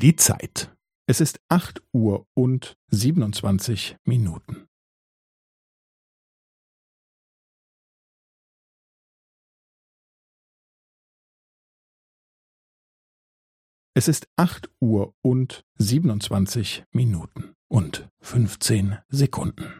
Die Zeit. Es ist acht Uhr und siebenundzwanzig Minuten. Es ist acht Uhr und siebenundzwanzig Minuten und fünfzehn Sekunden.